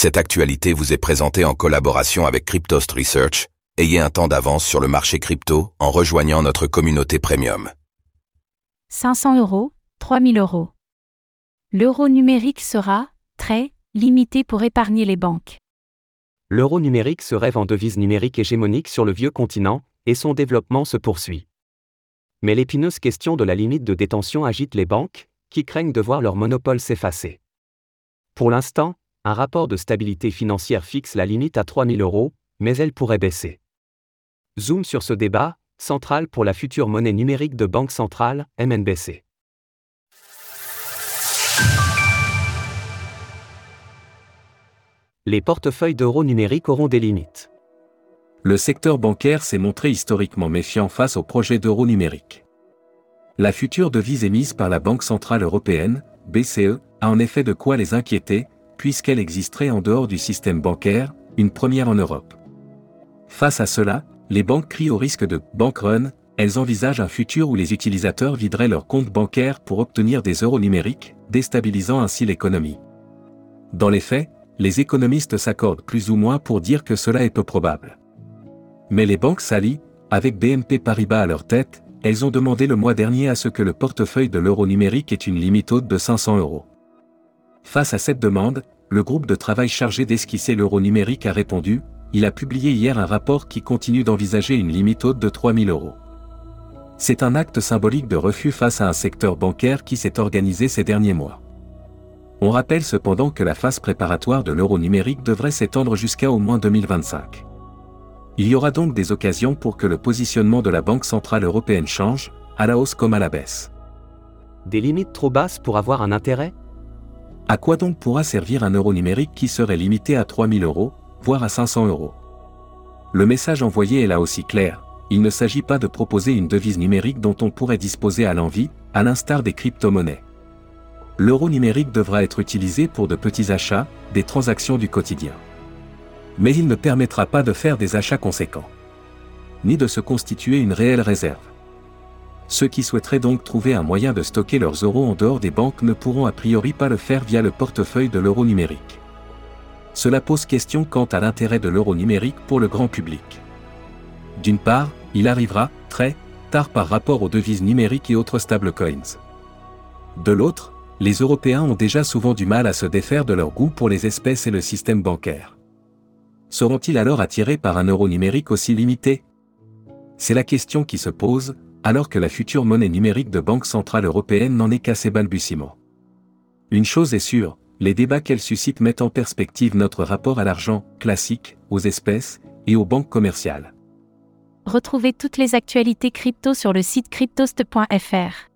Cette actualité vous est présentée en collaboration avec Cryptost Research. Ayez un temps d'avance sur le marché crypto en rejoignant notre communauté premium. 500 euros, 3000 euros. L'euro numérique sera, très, limité pour épargner les banques. L'euro numérique se rêve en devise numérique hégémonique sur le vieux continent, et son développement se poursuit. Mais l'épineuse question de la limite de détention agite les banques, qui craignent de voir leur monopole s'effacer. Pour l'instant, un rapport de stabilité financière fixe la limite à 3000 euros, mais elle pourrait baisser. Zoom sur ce débat, central pour la future monnaie numérique de Banque centrale, MNBC. Les portefeuilles d'euros numériques auront des limites. Le secteur bancaire s'est montré historiquement méfiant face au projet d'euro numérique. La future devise émise par la Banque Centrale Européenne, BCE, a en effet de quoi les inquiéter, puisqu'elle existerait en dehors du système bancaire, une première en Europe. Face à cela, les banques crient au risque de bank run, elles envisagent un futur où les utilisateurs videraient leurs comptes bancaires pour obtenir des euros numériques, déstabilisant ainsi l'économie. Dans les faits, les économistes s'accordent plus ou moins pour dire que cela est peu probable. Mais les banques s'allient, avec BNP Paribas à leur tête, elles ont demandé le mois dernier à ce que le portefeuille de l'euro numérique ait une limite haute de 500 euros. Face à cette demande, le groupe de travail chargé d'esquisser l'euro numérique a répondu, il a publié hier un rapport qui continue d'envisager une limite haute de 3000 euros. C'est un acte symbolique de refus face à un secteur bancaire qui s'est organisé ces derniers mois. On rappelle cependant que la phase préparatoire de l'euro numérique devrait s'étendre jusqu'à au moins 2025. Il y aura donc des occasions pour que le positionnement de la Banque Centrale Européenne change, à la hausse comme à la baisse. Des limites trop basses pour avoir un intérêt? À quoi donc pourra servir un euro numérique qui serait limité à 3000 euros, voire à 500 euros? Le message envoyé est là aussi clair, il ne s'agit pas de proposer une devise numérique dont on pourrait disposer à l'envie, à l'instar des crypto-monnaies. L'euro numérique devra être utilisé pour de petits achats, des transactions du quotidien mais il ne permettra pas de faire des achats conséquents. Ni de se constituer une réelle réserve. Ceux qui souhaiteraient donc trouver un moyen de stocker leurs euros en dehors des banques ne pourront a priori pas le faire via le portefeuille de l'euro numérique. Cela pose question quant à l'intérêt de l'euro numérique pour le grand public. D'une part, il arrivera, très tard par rapport aux devises numériques et autres stablecoins. De l'autre, les Européens ont déjà souvent du mal à se défaire de leur goût pour les espèces et le système bancaire seront-ils alors attirés par un euro numérique aussi limité? C'est la question qui se pose, alors que la future monnaie numérique de Banque Centrale Européenne n'en est qu'à ses balbutiements. Une chose est sûre, les débats qu'elle suscite mettent en perspective notre rapport à l'argent, classique, aux espèces, et aux banques commerciales. Retrouvez toutes les actualités crypto sur le site cryptost.fr.